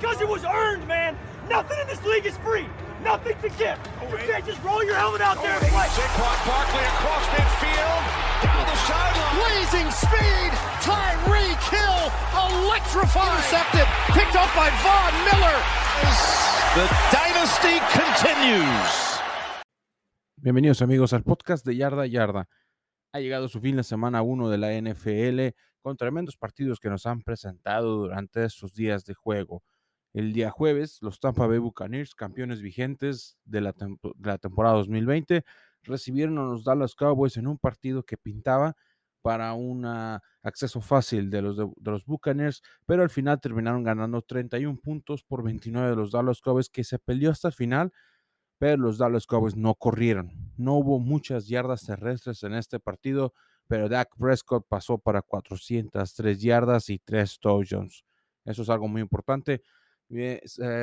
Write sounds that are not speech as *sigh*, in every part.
because it was earned, man. Nothing in this league is free. Nothing to give. You can't just roll your helmet out there and play. Saquon Barkley across midfield, down the sideline. Blazing speed. Tyreek Hill electrifying. Intercepted. Picked up by Von Miller. The dynasty continues. Bienvenidos amigos al podcast de Yarda Yarda. Ha llegado su fin la semana 1 de la NFL con tremendos partidos que nos han presentado durante estos días de juego. El día jueves, los Tampa Bay Buccaneers, campeones vigentes de la, de la temporada 2020, recibieron a los Dallas Cowboys en un partido que pintaba para un acceso fácil de los, de, los Buccaneers, pero al final terminaron ganando 31 puntos por 29 de los Dallas Cowboys, que se peleó hasta el final, pero los Dallas Cowboys no corrieron. No hubo muchas yardas terrestres en este partido, pero Dak Prescott pasó para 403 yardas y 3 touchdowns. Eso es algo muy importante. Eh,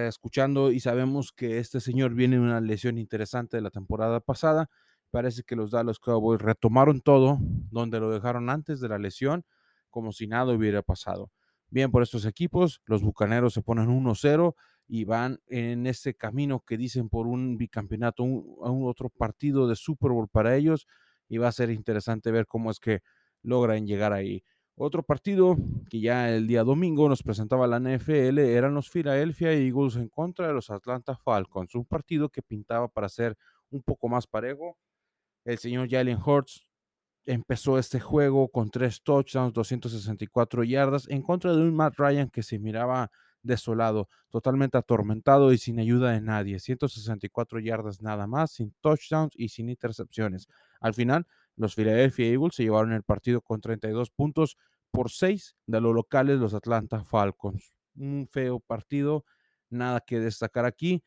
escuchando y sabemos que este señor viene de una lesión interesante de la temporada pasada. Parece que los Dallas Cowboys retomaron todo donde lo dejaron antes de la lesión, como si nada hubiera pasado. Bien, por estos equipos, los Bucaneros se ponen 1-0 y van en ese camino que dicen por un bicampeonato, un, un otro partido de Super Bowl para ellos y va a ser interesante ver cómo es que logran llegar ahí. Otro partido que ya el día domingo nos presentaba la NFL eran los Philadelphia Eagles en contra de los Atlanta Falcons, un partido que pintaba para ser un poco más parejo. El señor Jalen Hurts empezó este juego con tres touchdowns, 264 yardas en contra de un Matt Ryan que se miraba desolado, totalmente atormentado y sin ayuda de nadie. 164 yardas nada más, sin touchdowns y sin intercepciones. Al final, los Philadelphia Eagles se llevaron el partido con 32 puntos por 6 de los locales, los Atlanta Falcons. Un feo partido, nada que destacar aquí,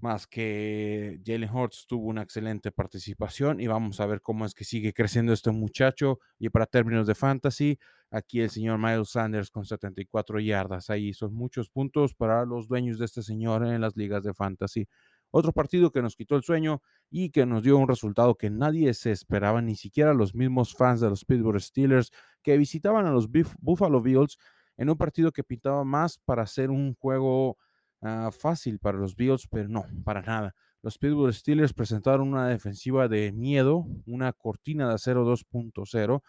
más que Jalen Hurts tuvo una excelente participación y vamos a ver cómo es que sigue creciendo este muchacho. Y para términos de fantasy, aquí el señor Miles Sanders con 74 yardas. Ahí son muchos puntos para los dueños de este señor en las ligas de fantasy. Otro partido que nos quitó el sueño y que nos dio un resultado que nadie se esperaba, ni siquiera los mismos fans de los Pittsburgh Steelers que visitaban a los Buffalo Bills en un partido que pintaba más para ser un juego uh, fácil para los Bills, pero no, para nada. Los Pittsburgh Steelers presentaron una defensiva de miedo, una cortina de acero 2.0,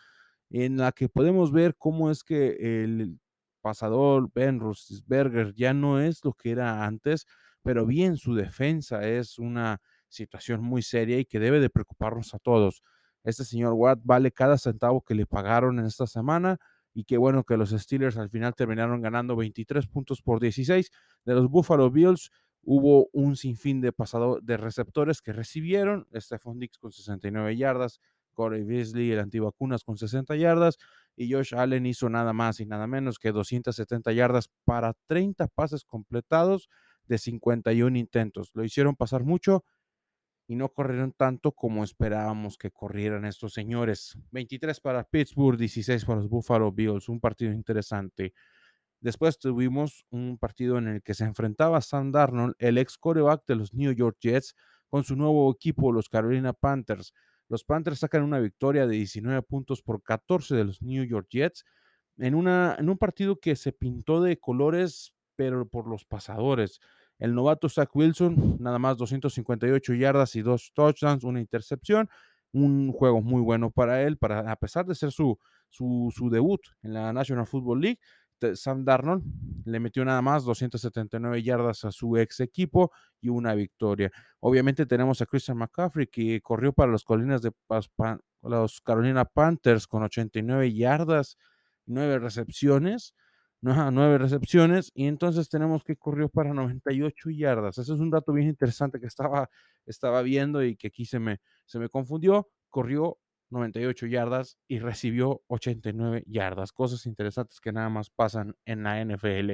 en la que podemos ver cómo es que el pasador Ben Roethlisberger ya no es lo que era antes, pero bien su defensa es una situación muy seria y que debe de preocuparnos a todos. Este señor Watt vale cada centavo que le pagaron en esta semana y qué bueno que los Steelers al final terminaron ganando 23 puntos por 16 de los Buffalo Bills. Hubo un sinfín de pasado de receptores que recibieron, Stephon Dix con 69 yardas, Corey Beasley, el antivacunas con 60 yardas y Josh Allen hizo nada más y nada menos que 270 yardas para 30 pases completados de 51 intentos. Lo hicieron pasar mucho y no corrieron tanto como esperábamos que corrieran estos señores. 23 para Pittsburgh, 16 para los Buffalo Bills, un partido interesante. Después tuvimos un partido en el que se enfrentaba Sam Darnold, el ex coreback de los New York Jets, con su nuevo equipo, los Carolina Panthers. Los Panthers sacan una victoria de 19 puntos por 14 de los New York Jets en, una, en un partido que se pintó de colores, pero por los pasadores. El novato Zach Wilson, nada más 258 yardas y dos touchdowns, una intercepción. Un juego muy bueno para él, para, a pesar de ser su, su, debut en la National Football League. Sam Darnold le metió nada más 279 yardas a su ex equipo y una victoria. Obviamente tenemos a Christian McCaffrey que corrió para los colinas de los Carolina Panthers con 89 yardas, y 9 recepciones nueve recepciones y entonces tenemos que corrió para 98 yardas. Ese es un dato bien interesante que estaba, estaba viendo y que aquí se me, se me confundió. Corrió 98 yardas y recibió 89 yardas. Cosas interesantes que nada más pasan en la NFL.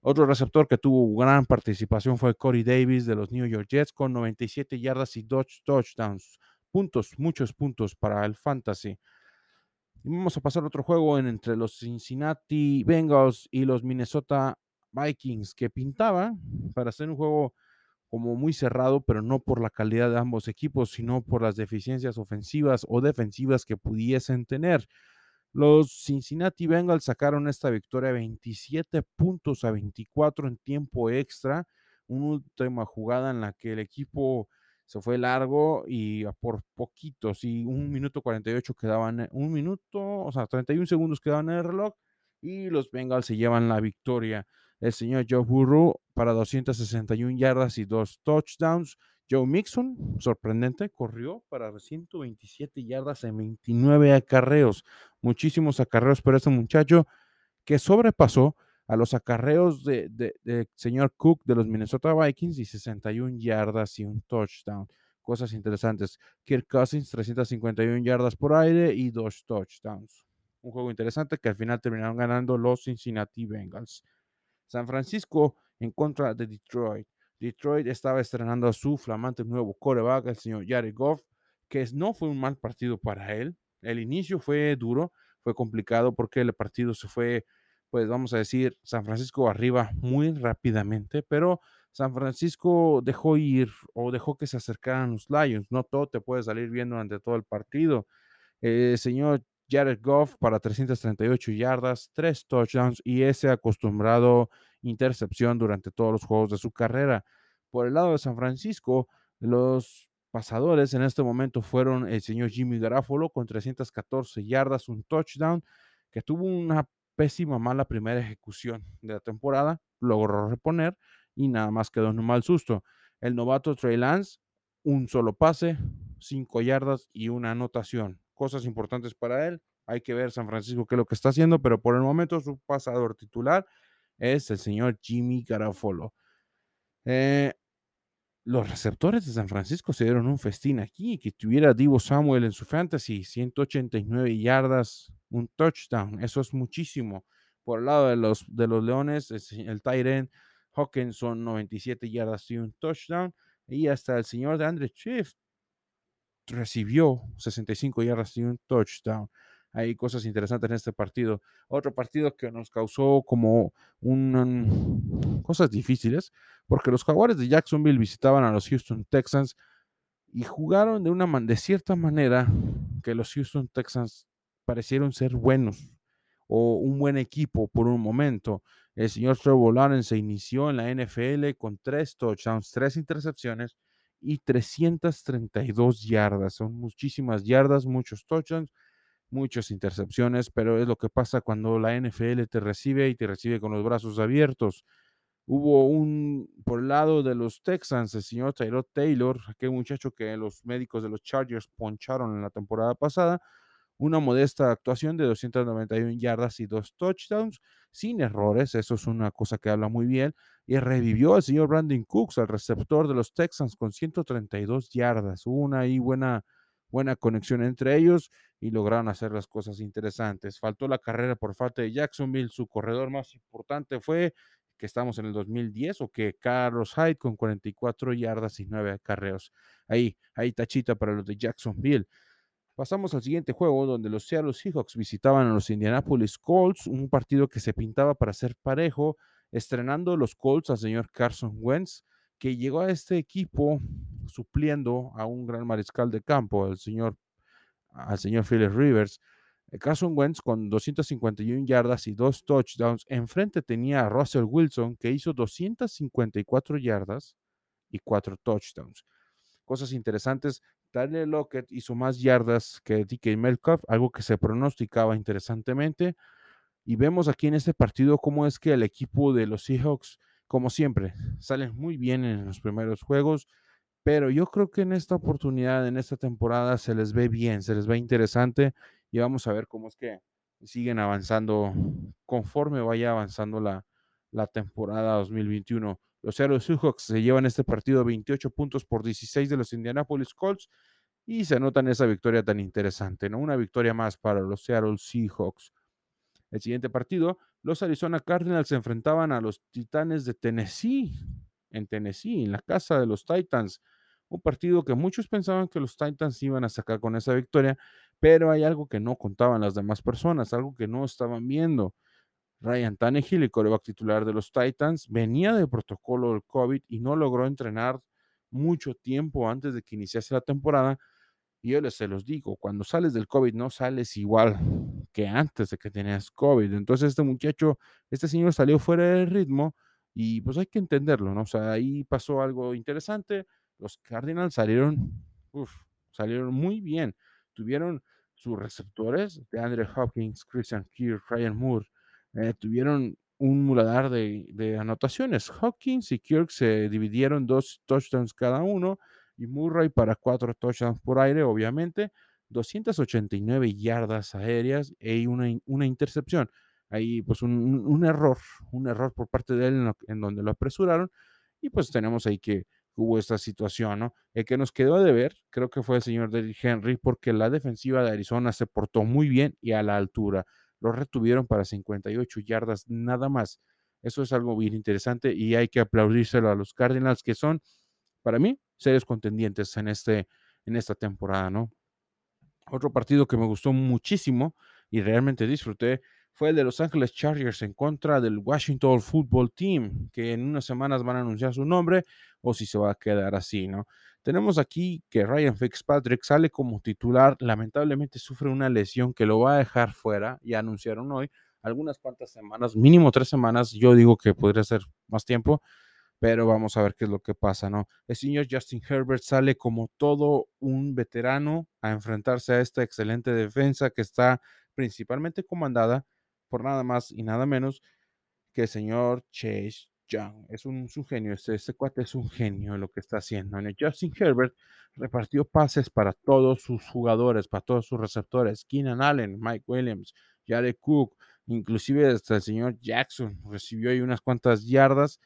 Otro receptor que tuvo gran participación fue Corey Davis de los New York Jets con 97 yardas y dos touchdowns. Puntos, muchos puntos para el fantasy. Vamos a pasar a otro juego en, entre los Cincinnati Bengals y los Minnesota Vikings, que pintaba para ser un juego como muy cerrado, pero no por la calidad de ambos equipos, sino por las deficiencias ofensivas o defensivas que pudiesen tener. Los Cincinnati Bengals sacaron esta victoria 27 puntos a 24 en tiempo extra. Una última jugada en la que el equipo se fue largo y por poquitos, y un minuto 48 quedaban, un minuto, o sea, 31 segundos quedaban en el reloj y los Bengals se llevan la victoria. El señor Joe Burrow para 261 yardas y dos touchdowns. Joe Mixon, sorprendente, corrió para 127 yardas en 29 acarreos. Muchísimos acarreos para este muchacho que sobrepasó a los acarreos de, de, señor Cook de los Minnesota Vikings y 61 yardas y un touchdown. Cosas interesantes. Kirk Cousins, 351 yardas por aire y dos touchdowns. Un juego interesante que al final terminaron ganando los Cincinnati Bengals. San Francisco en contra de Detroit. Detroit estaba estrenando a su flamante nuevo coreback, el señor Jared Goff, que no fue un mal partido para él. El inicio fue duro, fue complicado porque el partido se fue pues vamos a decir, San Francisco arriba muy rápidamente, pero San Francisco dejó ir o dejó que se acercaran los Lions. No todo te puede salir bien durante todo el partido. Eh, señor Jared Goff para 338 yardas, tres touchdowns y ese acostumbrado intercepción durante todos los juegos de su carrera. Por el lado de San Francisco, los pasadores en este momento fueron el señor Jimmy Garafolo con 314 yardas, un touchdown, que tuvo una pésima, mala primera ejecución de la temporada, logró reponer y nada más quedó en un mal susto. El novato Trey Lance, un solo pase, cinco yardas y una anotación. Cosas importantes para él. Hay que ver San Francisco qué es lo que está haciendo, pero por el momento su pasador titular es el señor Jimmy Garafolo. Eh, los receptores de San Francisco se dieron un festín aquí, que tuviera Divo Samuel en su fantasy, 189 yardas, un touchdown, eso es muchísimo. Por el lado de los, de los Leones, el Tyren Hawkinson, 97 yardas y un touchdown, y hasta el señor de Andre Swift recibió 65 yardas y un touchdown hay cosas interesantes en este partido. Otro partido que nos causó como un, cosas difíciles, porque los jaguares de Jacksonville visitaban a los Houston Texans y jugaron de, una, de cierta manera que los Houston Texans parecieron ser buenos o un buen equipo por un momento. El señor Trevor Lawrence se inició en la NFL con tres touchdowns, tres intercepciones y 332 yardas. Son muchísimas yardas, muchos touchdowns muchas intercepciones, pero es lo que pasa cuando la NFL te recibe y te recibe con los brazos abiertos. Hubo un, por el lado de los Texans, el señor Tyrod Taylor, aquel muchacho que los médicos de los Chargers poncharon en la temporada pasada, una modesta actuación de 291 yardas y dos touchdowns, sin errores, eso es una cosa que habla muy bien, y revivió al señor Brandon Cooks, al receptor de los Texans, con 132 yardas. Hubo una ahí buena, buena conexión entre ellos y lograron hacer las cosas interesantes. Faltó la carrera por falta de Jacksonville, su corredor más importante fue que estamos en el 2010 o que Carlos Hyde con 44 yardas y 9 carreos. Ahí, ahí tachita para los de Jacksonville. Pasamos al siguiente juego donde los Seattle Seahawks visitaban a los Indianapolis Colts, un partido que se pintaba para ser parejo, estrenando los Colts al señor Carson Wentz, que llegó a este equipo supliendo a un gran mariscal de campo, el señor, al señor Philip Rivers. Eh, Carson Wentz con 251 yardas y dos touchdowns. Enfrente tenía a Russell Wilson que hizo 254 yardas y cuatro touchdowns. Cosas interesantes. Tyler Lockett hizo más yardas que DK Metcalf, algo que se pronosticaba interesantemente. Y vemos aquí en este partido cómo es que el equipo de los Seahawks, como siempre, salen muy bien en los primeros juegos pero yo creo que en esta oportunidad, en esta temporada, se les ve bien, se les ve interesante y vamos a ver cómo es que siguen avanzando conforme vaya avanzando la, la temporada 2021. Los Seattle Seahawks se llevan este partido 28 puntos por 16 de los Indianapolis Colts y se anotan esa victoria tan interesante, ¿no? Una victoria más para los Seattle Seahawks. El siguiente partido, los Arizona Cardinals se enfrentaban a los Titanes de Tennessee, en Tennessee, en la casa de los Titans un partido que muchos pensaban que los Titans iban a sacar con esa victoria, pero hay algo que no contaban las demás personas, algo que no estaban viendo. Ryan Tannehill, el coreback titular de los Titans, venía de protocolo del COVID y no logró entrenar mucho tiempo antes de que iniciase la temporada. Y yo les se los digo, cuando sales del COVID no sales igual que antes de que tenías COVID. Entonces este muchacho, este señor salió fuera del ritmo y pues hay que entenderlo, ¿no? O sea, ahí pasó algo interesante. Los Cardinals salieron, salieron muy bien. Tuvieron sus receptores de Andre Hopkins, Christian Kirk, Ryan Moore, eh, tuvieron un muladar de, anotaciones. Hopkins y Kirk se dividieron dos touchdowns cada uno y Murray para cuatro touchdowns por aire, obviamente, 289 yardas aéreas y una, una intercepción. Ahí pues un, un, error, un error por parte de él en, en donde lo apresuraron y pues tenemos ahí que hubo esta situación, ¿no? El que nos quedó de ver, creo que fue el señor Derrick Henry, porque la defensiva de Arizona se portó muy bien y a la altura. Lo retuvieron para 58 yardas nada más. Eso es algo bien interesante y hay que aplaudírselo a los Cardinals, que son, para mí, serios contendientes en, este, en esta temporada, ¿no? Otro partido que me gustó muchísimo y realmente disfruté fue el de Los Ángeles Chargers en contra del Washington Football Team, que en unas semanas van a anunciar su nombre o si se va a quedar así, ¿no? Tenemos aquí que Ryan Fitzpatrick sale como titular, lamentablemente sufre una lesión que lo va a dejar fuera, ya anunciaron hoy, algunas cuantas semanas, mínimo tres semanas, yo digo que podría ser más tiempo, pero vamos a ver qué es lo que pasa, ¿no? El señor Justin Herbert sale como todo un veterano a enfrentarse a esta excelente defensa que está principalmente comandada por nada más y nada menos que el señor Chase Young. Es un, genio, este, este, cuate es un genio en lo que está haciendo. Justin Herbert repartió pases para todos sus jugadores, para todos sus receptores. Keenan Allen, Mike Williams, Jared Cook, inclusive hasta el señor Jackson recibió ahí unas cuantas yardas.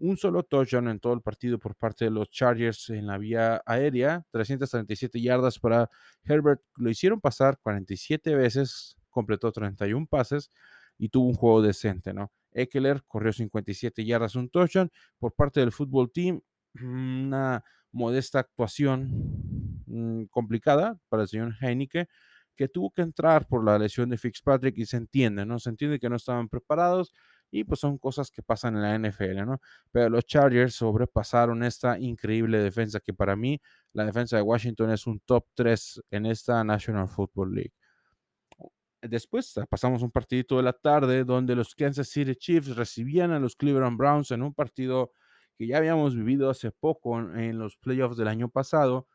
Un solo touchdown en todo el partido por parte de los Chargers en la vía aérea, 337 yardas para Herbert. Lo hicieron pasar 47 veces, completó 31 pases y tuvo un juego decente, ¿no? Eckler corrió 57 yardas, un touchdown. Por parte del fútbol team, *clears throat* una modesta actuación mmm, complicada para el señor Heineke, que tuvo que entrar por la lesión de Fitzpatrick y se entiende, ¿no? Se entiende que no estaban preparados y pues son cosas que pasan en la NFL, ¿no? Pero los Chargers sobrepasaron esta increíble defensa que para mí la defensa de Washington es un top 3 en esta National Football League. Después ah, pasamos un partidito de la tarde donde los Kansas City Chiefs recibían a los Cleveland Browns en un partido que ya habíamos vivido hace poco en los playoffs del año pasado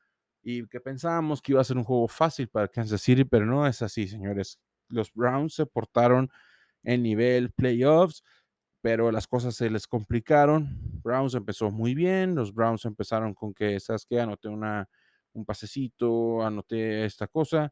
y que pensábamos que iba a ser un juego fácil para Kansas City, pero no es así, señores. Los Browns se portaron en nivel playoffs, pero las cosas se les complicaron. Browns empezó muy bien, los Browns empezaron con que, ¿sabes qué? Anoté una, un pasecito, anoté esta cosa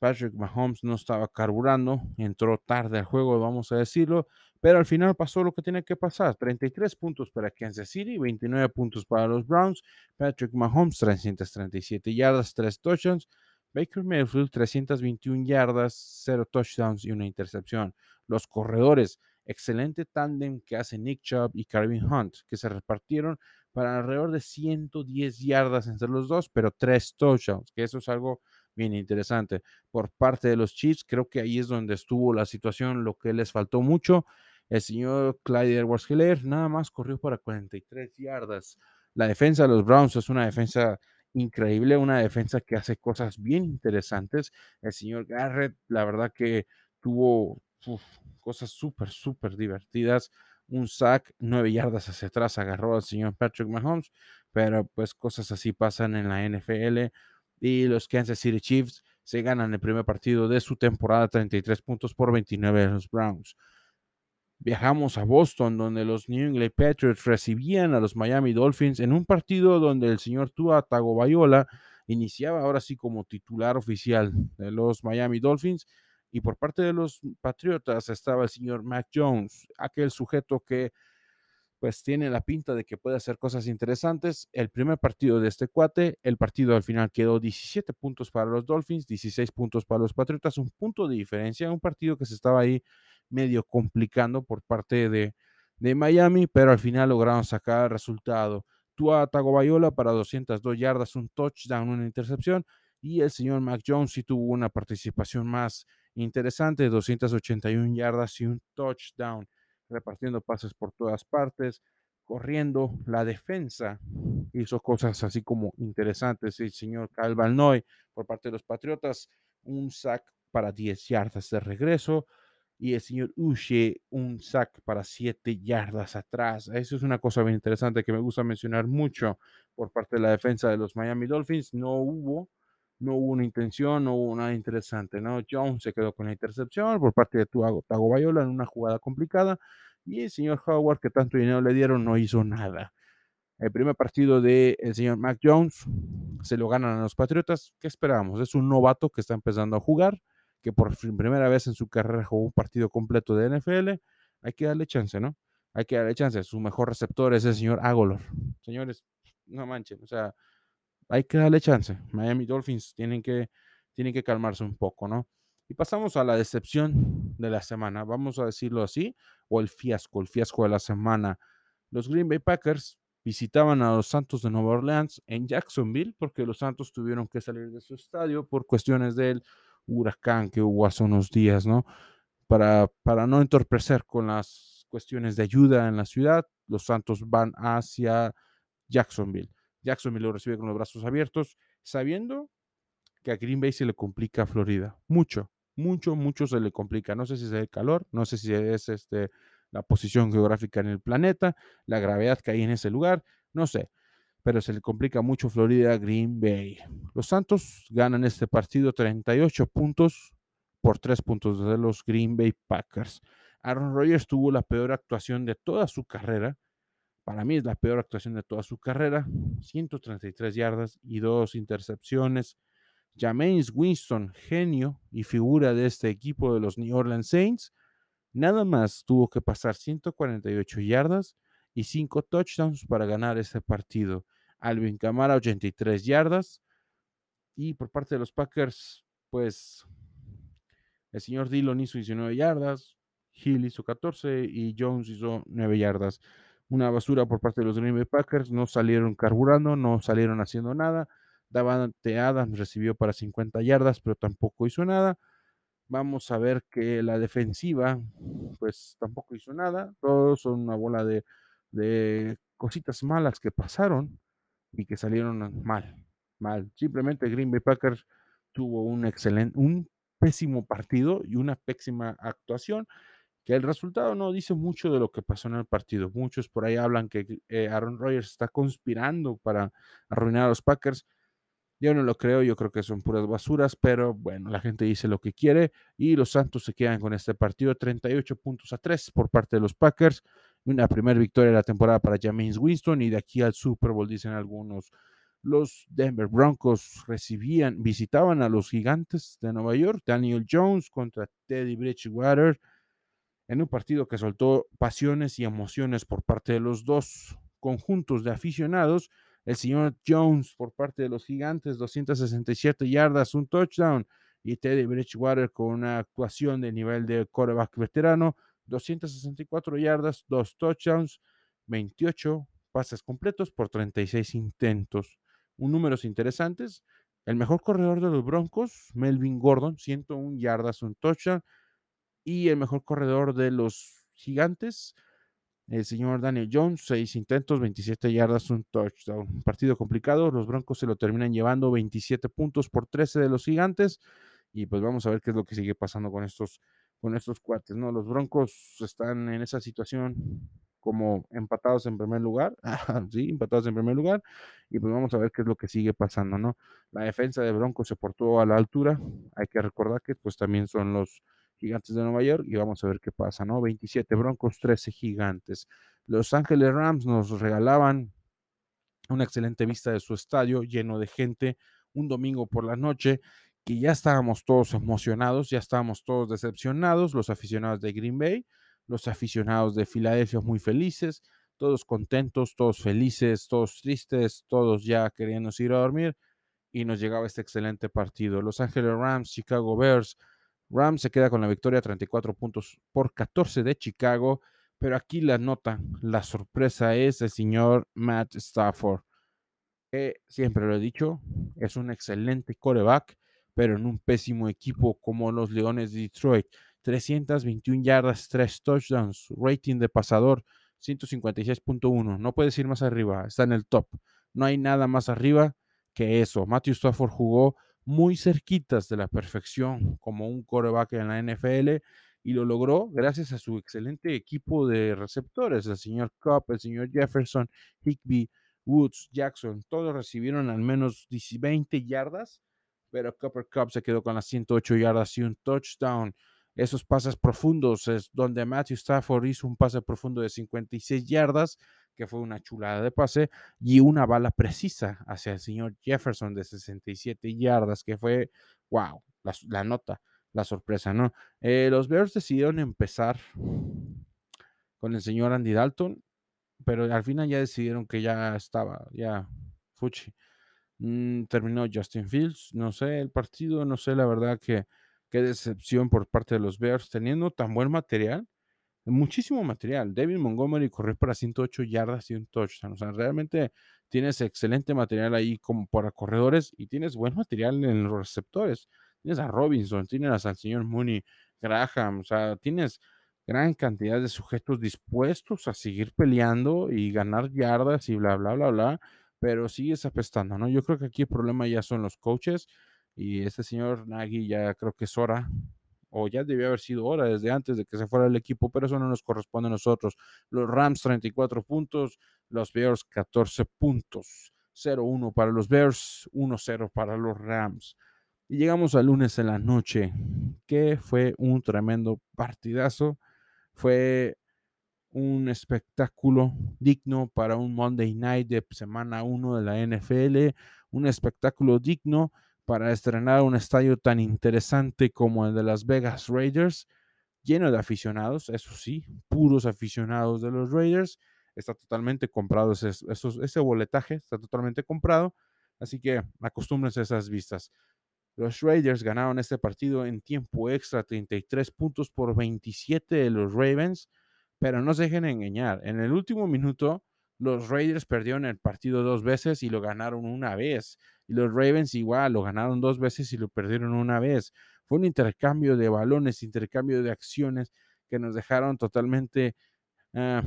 Patrick Mahomes no estaba carburando, entró tarde al juego, vamos a decirlo, pero al final pasó lo que tiene que pasar. 33 puntos para Kansas City, 29 puntos para los Browns. Patrick Mahomes, 337 yardas, 3 touchdowns. Baker Mayfield, 321 yardas, 0 touchdowns y una intercepción. Los corredores, excelente tándem que hace Nick Chubb y Calvin Hunt, que se repartieron para alrededor de 110 yardas entre los dos, pero 3 touchdowns, que eso es algo bien interesante. Por parte de los Chiefs, creo que ahí es donde estuvo la situación, lo que les faltó mucho. El señor Clyde Edwards Hiller nada más corrió para 43 yardas. La defensa de los Browns es una defensa increíble, una defensa que hace cosas bien interesantes. El señor Garrett, la verdad que tuvo cosas súper, súper divertidas. Un sack, nueve yardas hacia atrás, agarró al señor Patrick Mahomes, pero pues cosas así pasan en la NFL y los Kansas City Chiefs se ganan el primer partido de su temporada, 33 puntos por 29 de los Browns. Viajamos a Boston, donde los New England Patriots recibían a los Miami Dolphins en un partido donde el señor Tua Tagovailoa iniciaba ahora sí como titular oficial de los Miami Dolphins. Y por parte de los Patriotas estaba el señor Mac Jones, aquel sujeto que pues tiene la pinta de que puede hacer cosas interesantes. El primer partido de este cuate, el partido al final quedó 17 puntos para los Dolphins, 16 puntos para los Patriotas, un punto de diferencia, un partido que se estaba ahí medio complicando por parte de, de Miami, pero al final lograron sacar el resultado. Tua Tagovailoa para 202 yardas, un touchdown, una intercepción, y el señor Mac Jones sí tuvo una participación más interesante, 281 yardas y un touchdown repartiendo pases por todas partes, corriendo. La defensa hizo cosas así como interesantes. El señor Kyle Valnoy por parte de los Patriotas, un sack para 10 yardas de regreso y el señor Uche un sack para 7 yardas atrás. Eso es una cosa bien interesante que me gusta mencionar mucho por parte de la defensa de los Miami Dolphins. No hubo, no hubo una intención, no hubo nada interesante, ¿no? Jones se quedó con la intercepción por parte de Tago Bayola en una jugada complicada y el señor Howard, que tanto dinero le dieron, no hizo nada. El primer partido del el señor Mac Jones se lo ganan a los Patriotas. ¿Qué esperábamos? Es un novato que está empezando a jugar que por primera vez en su carrera jugó un partido completo de NFL, hay que darle chance, ¿no? Hay que darle chance. Su mejor receptor es el señor Agolor. Señores, no manchen, o sea, hay que darle chance. Miami Dolphins tienen que, tienen que calmarse un poco, ¿no? Y pasamos a la decepción de la semana, vamos a decirlo así, o el fiasco, el fiasco de la semana. Los Green Bay Packers visitaban a los Santos de Nueva Orleans en Jacksonville porque los Santos tuvieron que salir de su estadio por cuestiones del huracán que hubo hace unos días, ¿no? Para, para no entorpecer con las cuestiones de ayuda en la ciudad, los Santos van hacia Jacksonville. Jacksonville lo recibe con los brazos abiertos, sabiendo que a Green Bay se le complica a Florida. Mucho, mucho, mucho se le complica. No sé si es el calor, no sé si es este, la posición geográfica en el planeta, la gravedad que hay en ese lugar, no sé pero se le complica mucho Florida Green Bay. Los Santos ganan este partido 38 puntos por 3 puntos de los Green Bay Packers. Aaron Rodgers tuvo la peor actuación de toda su carrera. Para mí es la peor actuación de toda su carrera. 133 yardas y dos intercepciones. James Winston, genio y figura de este equipo de los New Orleans Saints, nada más tuvo que pasar 148 yardas y 5 touchdowns para ganar este partido. Alvin Kamara, 83 yardas. Y por parte de los Packers, pues el señor Dillon hizo 19 yardas, Hill hizo 14 y Jones hizo 9 yardas. Una basura por parte de los Green Bay Packers. No salieron carburando, no salieron haciendo nada. Davante Adams recibió para 50 yardas, pero tampoco hizo nada. Vamos a ver que la defensiva, pues tampoco hizo nada. Todos son una bola de de cositas malas que pasaron y que salieron mal, mal. Simplemente Green Bay Packers tuvo un excelente, un pésimo partido y una pésima actuación, que el resultado no dice mucho de lo que pasó en el partido. Muchos por ahí hablan que eh, Aaron Rodgers está conspirando para arruinar a los Packers. Yo no lo creo, yo creo que son puras basuras, pero bueno, la gente dice lo que quiere y los Santos se quedan con este partido 38 puntos a 3 por parte de los Packers una primera victoria de la temporada para James Winston y de aquí al Super Bowl, dicen algunos. Los Denver Broncos recibían, visitaban a los gigantes de Nueva York, Daniel Jones contra Teddy Bridgewater, en un partido que soltó pasiones y emociones por parte de los dos conjuntos de aficionados. El señor Jones por parte de los gigantes, 267 yardas, un touchdown, y Teddy Bridgewater con una actuación de nivel de quarterback veterano, 264 yardas, dos touchdowns, 28 pases completos por 36 intentos. Un números interesantes. El mejor corredor de los Broncos, Melvin Gordon, 101 yardas, un touchdown. Y el mejor corredor de los Gigantes, el señor Daniel Jones, 6 intentos, 27 yardas, un touchdown. Partido complicado, los Broncos se lo terminan llevando 27 puntos por 13 de los Gigantes. Y pues vamos a ver qué es lo que sigue pasando con estos con estos cuates, ¿no? Los Broncos están en esa situación como empatados en primer lugar, *laughs* sí, empatados en primer lugar, y pues vamos a ver qué es lo que sigue pasando, ¿no? La defensa de Broncos se portó a la altura, hay que recordar que pues también son los gigantes de Nueva York y vamos a ver qué pasa, ¿no? 27 Broncos, 13 gigantes. Los Ángeles Rams nos regalaban una excelente vista de su estadio lleno de gente un domingo por la noche que ya estábamos todos emocionados, ya estábamos todos decepcionados, los aficionados de Green Bay, los aficionados de Filadelfia muy felices, todos contentos, todos felices, todos tristes, todos ya queriendo ir a dormir y nos llegaba este excelente partido. Los Ángeles Rams, Chicago Bears. Rams se queda con la victoria 34 puntos por 14 de Chicago, pero aquí la nota, la sorpresa es el señor Matt Stafford. Que siempre lo he dicho, es un excelente coreback pero en un pésimo equipo como los Leones de Detroit. 321 yardas, 3 touchdowns, rating de pasador 156.1. No puedes ir más arriba, está en el top. No hay nada más arriba que eso. Matthew Stafford jugó muy cerquitas de la perfección como un coreback en la NFL y lo logró gracias a su excelente equipo de receptores, el señor Cup, el señor Jefferson, Higby, Woods, Jackson, todos recibieron al menos 20 yardas, pero Copper Cup se quedó con las 108 yardas y un touchdown. Esos pases profundos es donde Matthew Stafford hizo un pase profundo de 56 yardas, que fue una chulada de pase, y una bala precisa hacia el señor Jefferson de 67 yardas, que fue, wow, la, nota, la sorpresa, ¿no? Eh, los Bears decidieron empezar con el señor Andy Dalton, pero al final ya decidieron que ya estaba, ya, fuchi. Mm, terminó Justin Fields, no sé, el partido, no sé, la verdad que qué decepción por parte de los Bears, teniendo tan buen material, muchísimo material. David Montgomery corrió para 108 yardas y un touchdown. O sea, realmente tienes excelente material ahí como para corredores y tienes buen material en los receptores. Tienes a Robinson, tienes al señor Mooney, Graham, o sea, tienes gran cantidad de sujetos dispuestos a seguir peleando y ganar yardas y bla, bla, bla, bla, pero sigues apestando, ¿no? Yo creo que aquí el problema ya son los coaches y este señor Nagy ya creo que es hora, o ya debió haber sido hora desde antes de que se fuera el equipo, pero eso no nos corresponde a nosotros. Los Rams 34 puntos, los Bears 14 puntos. 0-1 para los Bears, 1-0 para los Rams. Y llegamos al lunes en la noche, que fue un tremendo partidazo fue un espectáculo digno para un Monday Night de semana 1 de la NFL, un espectáculo digno para estrenar un estadio tan interesante como el de Las Vegas Raiders, lleno de aficionados, eso sí, puros aficionados de los Raiders. Está totalmente comprado ese, boletaje, está totalmente comprado. Así que acostúmbrense a esas vistas. Los Raiders ganaron este partido en tiempo extra, 33 puntos por 27 de los Ravens, pero no se dejen engañar. En el último minuto, los Raiders perdieron el partido dos veces y lo ganaron una vez. Y los Ravens igual, lo ganaron dos veces y lo perdieron una vez. Fue un intercambio de balones, intercambio de acciones que nos dejaron totalmente ah,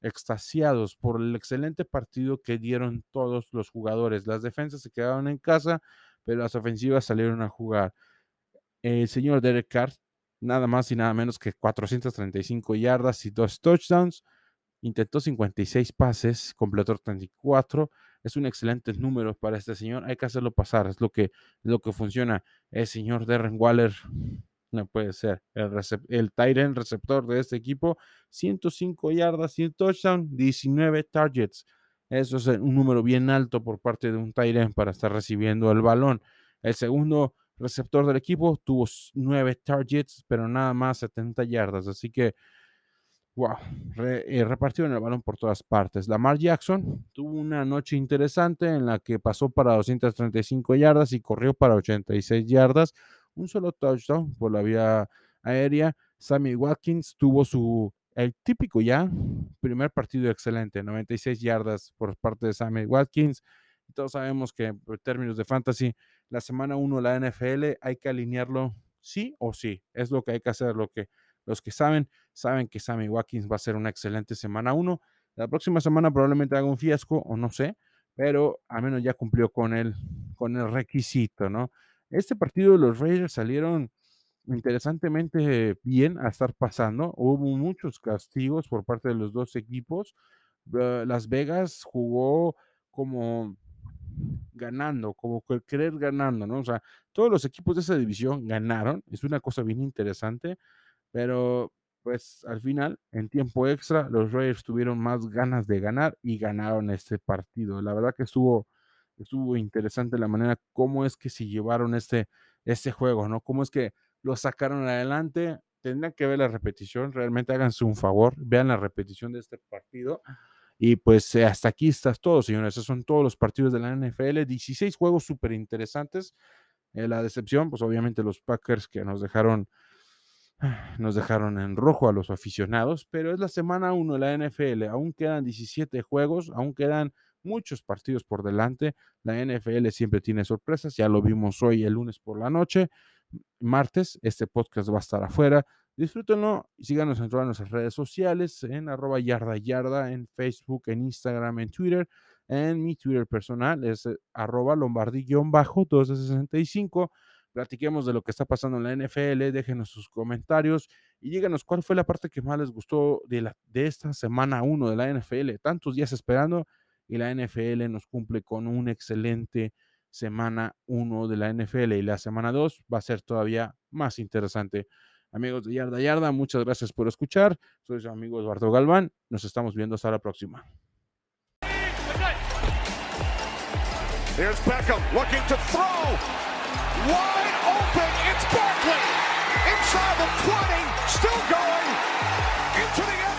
extasiados por el excelente partido que dieron todos los jugadores. Las defensas se quedaron en casa, pero las ofensivas salieron a jugar. El señor Derek Carr, nada más y nada menos que 435 yardas y dos touchdowns. Intentó 56 pases, completó 34. Es un excelente número para este señor. Hay que hacerlo pasar. Es lo que, lo que funciona. El señor Darren Waller no puede ser. El, el Tyrant receptor de este equipo, 105 yardas y un touchdown, 19 targets. Eso es un número bien alto por parte de un Tyrant para estar recibiendo el balón. El segundo receptor del equipo tuvo nueve targets, pero nada más 70 yardas. Así que, wow, eh, repartieron el balón por todas partes. Lamar Jackson tuvo una noche interesante en la que pasó para 235 yardas y corrió para 86 yardas. Un solo touchdown por la vía aérea. Sammy Watkins tuvo su el típico ya, primer partido excelente, 96 yardas por parte de Sammy Watkins. Todos sabemos que en términos de fantasy, la semana 1 de la NFL hay que alinearlo sí o sí. Es lo que hay que hacer. Lo que, los que saben, saben que Sammy Watkins va a ser una excelente semana 1. La próxima semana probablemente haga un fiasco o no sé, pero al menos ya cumplió con el, con el requisito, ¿no? Este partido los Raiders salieron interesantemente bien a estar pasando. Hubo muchos castigos por parte de los dos equipos. Las Vegas jugó como ganando, como querer ganando, ¿no? O sea, todos los equipos de esa división ganaron. Es una cosa bien interesante, pero pues al final, en tiempo extra, los Raiders tuvieron más ganas de ganar y ganaron este partido. La verdad que estuvo, estuvo interesante la manera como es que se llevaron este, este juego, ¿no? Cómo es que lo sacaron adelante. Tendrán que ver la repetición, realmente háganse un favor, vean la repetición de este partido. Y pues eh, hasta aquí estás todo, señores. Esos son todos los partidos de la NFL. 16 juegos súper interesantes. Eh, la decepción, pues obviamente los Packers que nos dejaron, nos dejaron en rojo a los aficionados, pero es la semana 1 de la NFL. Aún quedan 17 juegos, aún quedan muchos partidos por delante. La NFL siempre tiene sorpresas, ya lo vimos hoy el lunes por la noche martes. Este podcast va a estar afuera. Disfrútenlo y síganos en todas nuestras redes sociales, en arroba yarda yarda, en Facebook, en Instagram, en Twitter. en mi Twitter personal, es arroba lombardi-1265. Platiquemos de lo que está pasando en la NFL, déjenos sus comentarios y díganos cuál fue la parte que más les gustó de, esta semana 1 de la NFL. Tantos días esperando y la NFL nos cumple con un excelente semana 1 de la NFL y la semana 2 va a ser todavía más interesante. Amigos de Yarda Yarda, muchas gracias por escuchar. Soy su amigo Eduardo Galván. Nos estamos viendo hasta la próxima. Beckham looking to throw. wide open. It's Barkley inside the 20, still going into the end.